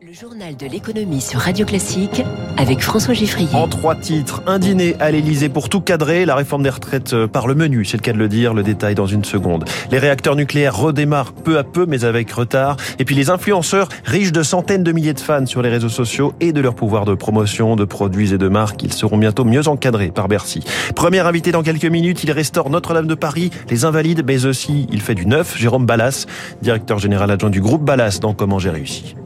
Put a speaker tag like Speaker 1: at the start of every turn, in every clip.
Speaker 1: Le journal de l'économie sur Radio Classique avec François Giffrier.
Speaker 2: En trois titres, un dîner à l'Elysée pour tout cadrer, la réforme des retraites euh, par le menu, c'est le cas de le dire, le détail dans une seconde. Les réacteurs nucléaires redémarrent peu à peu mais avec retard. Et puis les influenceurs, riches de centaines de milliers de fans sur les réseaux sociaux et de leur pouvoir de promotion de produits et de marques, ils seront bientôt mieux encadrés par Bercy. Premier invité dans quelques minutes, il restaure Notre-Dame de Paris, les Invalides, mais aussi il fait du neuf, Jérôme Ballas, directeur général adjoint du groupe Ballas dans Comment j'ai réussi.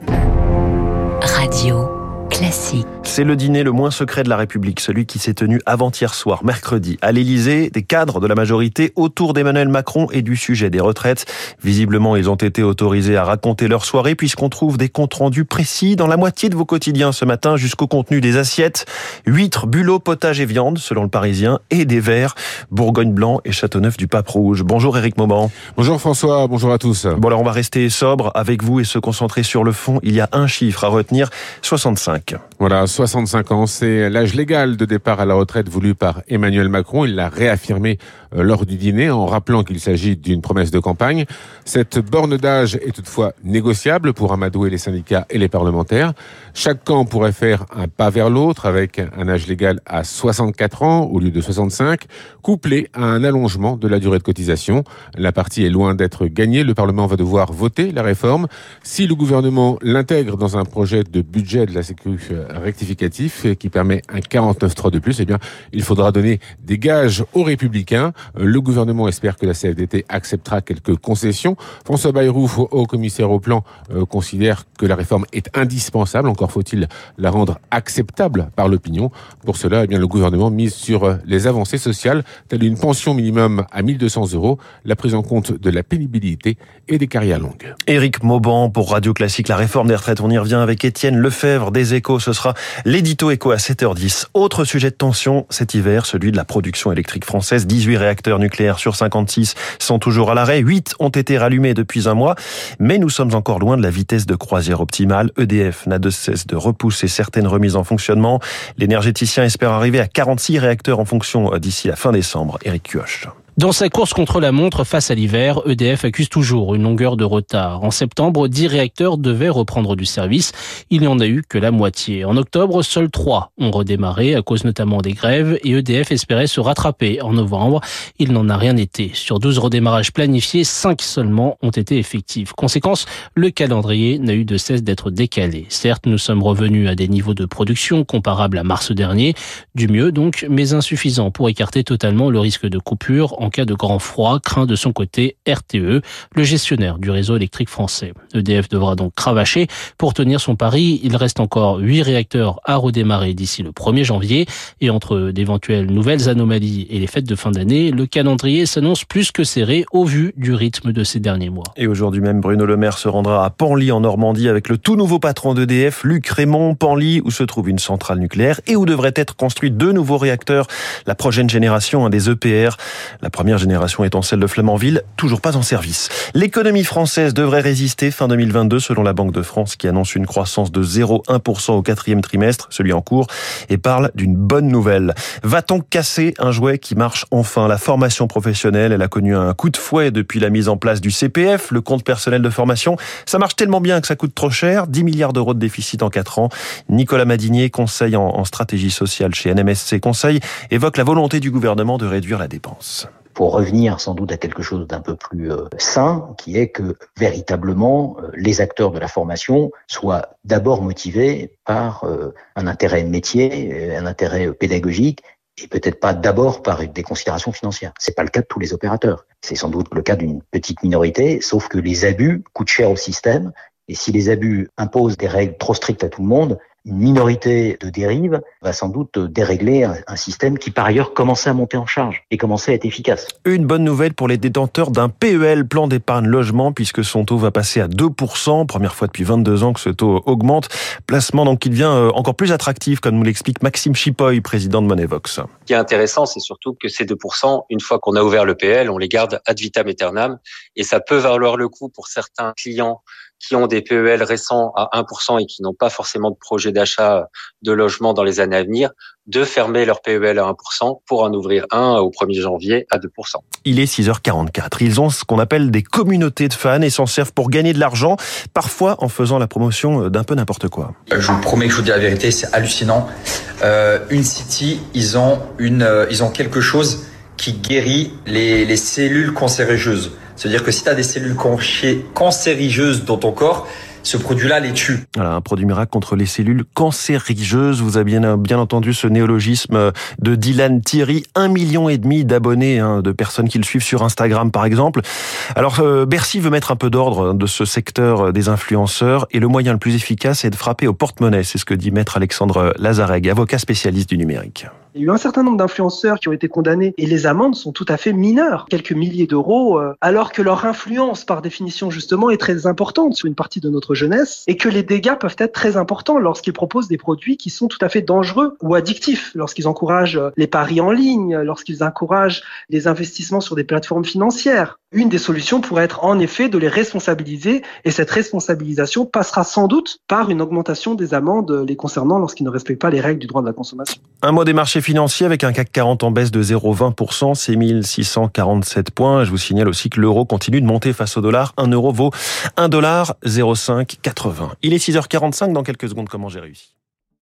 Speaker 1: Radio classique.
Speaker 2: C'est le dîner le moins secret de la République, celui qui s'est tenu avant-hier soir, mercredi, à l'Élysée, des cadres de la majorité autour d'Emmanuel Macron et du sujet des retraites. Visiblement, ils ont été autorisés à raconter leur soirée puisqu'on trouve des comptes rendus précis dans la moitié de vos quotidiens ce matin jusqu'au contenu des assiettes. Huîtres, bulots, potage et viande, selon le Parisien, et des verres, Bourgogne blanc et Châteauneuf du Pape Rouge. Bonjour Éric Mauban.
Speaker 3: Bonjour François, bonjour à tous.
Speaker 2: Bon alors on va rester sobre avec vous et se concentrer sur le fond. Il y a un chiffre à retenir, 65.
Speaker 3: Voilà, 65 ans, c'est l'âge légal de départ à la retraite voulu par Emmanuel Macron. Il l'a réaffirmé euh, lors du dîner en rappelant qu'il s'agit d'une promesse de campagne. Cette borne d'âge est toutefois négociable pour amadouer les syndicats et les parlementaires. Chaque camp pourrait faire un pas vers l'autre avec un âge légal à 64 ans au lieu de 65, couplé à un allongement de la durée de cotisation. La partie est loin d'être gagnée. Le Parlement va devoir voter la réforme. Si le gouvernement l'intègre dans un projet de budget de la sécurité rectificatif qui permet un 49.3 de plus, eh bien, il faudra donner des gages aux républicains. Le gouvernement espère que la CFDT acceptera quelques concessions. François Bayrou, haut commissaire au plan, euh, considère que la réforme est indispensable. Encore faut-il la rendre acceptable par l'opinion. Pour cela, eh bien, le gouvernement mise sur euh, les avancées sociales, telles une pension minimum à 1200 euros, la prise en compte de la pénibilité et des carrières longues.
Speaker 2: Éric Mauban pour Radio Classique, la réforme des retraites. On y revient avec Étienne Lefebvre des Ce sera l'édito Écho à 7h10. Autre sujet de tension cet hiver, celui de la production électrique française. 18 réacteurs nucléaires sur 56 sont toujours à l'arrêt. 8 ont été rallumés depuis un mois. Mais nous sommes encore loin de la vitesse de croisière optimale. EDF n'a de cesse de repousser certaines remises en fonctionnement. L'énergéticien espère arriver à 46 réacteurs en fonction d'ici la fin décembre. Éric Cuoche.
Speaker 4: Dans sa course contre la montre face à l'hiver, EDF accuse toujours une longueur de retard. En septembre, 10 réacteurs devaient reprendre du service. Il n'y en a eu que la moitié. En octobre, seuls 3 ont redémarré à cause notamment des grèves et EDF espérait se rattraper en novembre. Il n'en a rien été. Sur 12 redémarrages planifiés, 5 seulement ont été effectifs. Conséquence, le calendrier n'a eu de cesse d'être décalé. Certes, nous sommes revenus à des niveaux de production comparables à mars dernier, du mieux donc, mais insuffisant pour écarter totalement le risque de coupure en cas de grand froid, craint de son côté RTE, le gestionnaire du réseau électrique français. EDF devra donc cravacher pour tenir son pari. Il reste encore 8 réacteurs à redémarrer d'ici le 1er janvier et entre d'éventuelles nouvelles anomalies et les fêtes de fin d'année, le calendrier s'annonce plus que serré au vu du rythme de ces derniers mois.
Speaker 2: Et aujourd'hui même, Bruno Le Maire se rendra à Panly en Normandie avec le tout nouveau patron d'EDF, Luc Raymond, Panly où se trouve une centrale nucléaire et où devraient être construits deux nouveaux réacteurs, la prochaine génération, des EPR. Première génération étant celle de Flamanville, toujours pas en service. L'économie française devrait résister fin 2022 selon la Banque de France qui annonce une croissance de 0,1% au quatrième trimestre, celui en cours, et parle d'une bonne nouvelle. Va-t-on casser un jouet qui marche enfin? La formation professionnelle, elle a connu un coup de fouet depuis la mise en place du CPF, le compte personnel de formation. Ça marche tellement bien que ça coûte trop cher, 10 milliards d'euros de déficit en 4 ans. Nicolas Madinier, conseil en stratégie sociale chez NMSC Conseil, évoque la volonté du gouvernement de réduire la dépense
Speaker 5: pour revenir sans doute à quelque chose d'un peu plus euh, sain, qui est que véritablement euh, les acteurs de la formation soient d'abord motivés par euh, un intérêt métier, un intérêt pédagogique, et peut-être pas d'abord par des considérations financières. C'est pas le cas de tous les opérateurs. C'est sans doute le cas d'une petite minorité, sauf que les abus coûtent cher au système, et si les abus imposent des règles trop strictes à tout le monde, une minorité de dérives va sans doute dérégler un, système qui par ailleurs commençait à monter en charge et commençait à être efficace.
Speaker 2: Une bonne nouvelle pour les détenteurs d'un PEL, plan d'épargne logement, puisque son taux va passer à 2%, première fois depuis 22 ans que ce taux augmente. Placement donc qui devient euh, encore plus attractif, comme nous l'explique Maxime Chipoy, président de Monevox. Ce
Speaker 6: qui est intéressant, c'est surtout que ces 2%, une fois qu'on a ouvert le PEL, on les garde ad vitam aeternam, et ça peut valoir le coup pour certains clients qui ont des PEL récents à 1% et qui n'ont pas forcément de projet d'achat de logement dans les années à venir, de fermer leur PEL à 1% pour en ouvrir un au 1er janvier à 2%.
Speaker 2: Il est 6h44. Ils ont ce qu'on appelle des communautés de fans et s'en servent pour gagner de l'argent, parfois en faisant la promotion d'un peu n'importe quoi.
Speaker 7: Je vous promets que je vous dis la vérité, c'est hallucinant. Euh, une City, ils ont, une, euh, ils ont quelque chose qui guérit les, les cellules cancérigeuses. C'est-à-dire que si tu as des cellules cancérigeuses dans ton corps, ce produit-là les tue.
Speaker 2: Voilà, un produit miracle contre les cellules cancérigeuses. Vous avez bien, bien entendu ce néologisme de Dylan Thierry. Un million et demi d'abonnés, hein, de personnes qui le suivent sur Instagram, par exemple. Alors, euh, Bercy veut mettre un peu d'ordre de ce secteur des influenceurs et le moyen le plus efficace est de frapper au porte-monnaie. C'est ce que dit maître Alexandre Lazareg, avocat spécialiste du numérique.
Speaker 8: Il y a eu un certain nombre d'influenceurs qui ont été condamnés et les amendes sont tout à fait mineures, quelques milliers d'euros, euh, alors que leur influence, par définition justement, est très importante sur une partie de notre jeunesse et que les dégâts peuvent être très importants lorsqu'ils proposent des produits qui sont tout à fait dangereux ou addictifs, lorsqu'ils encouragent les paris en ligne, lorsqu'ils encouragent les investissements sur des plateformes financières. Une des solutions pourrait être en effet de les responsabiliser et cette responsabilisation passera sans doute par une augmentation des amendes les concernant lorsqu'ils ne respectent pas les règles du droit de la consommation.
Speaker 2: Un mot des marchés financiers avec un CAC 40 en baisse de 0,20%, c'est 1647 points. Je vous signale aussi que l'euro continue de monter face au dollar. Un euro vaut 1 dollar 0,580. Il est 6h45 dans quelques secondes. Comment j'ai réussi?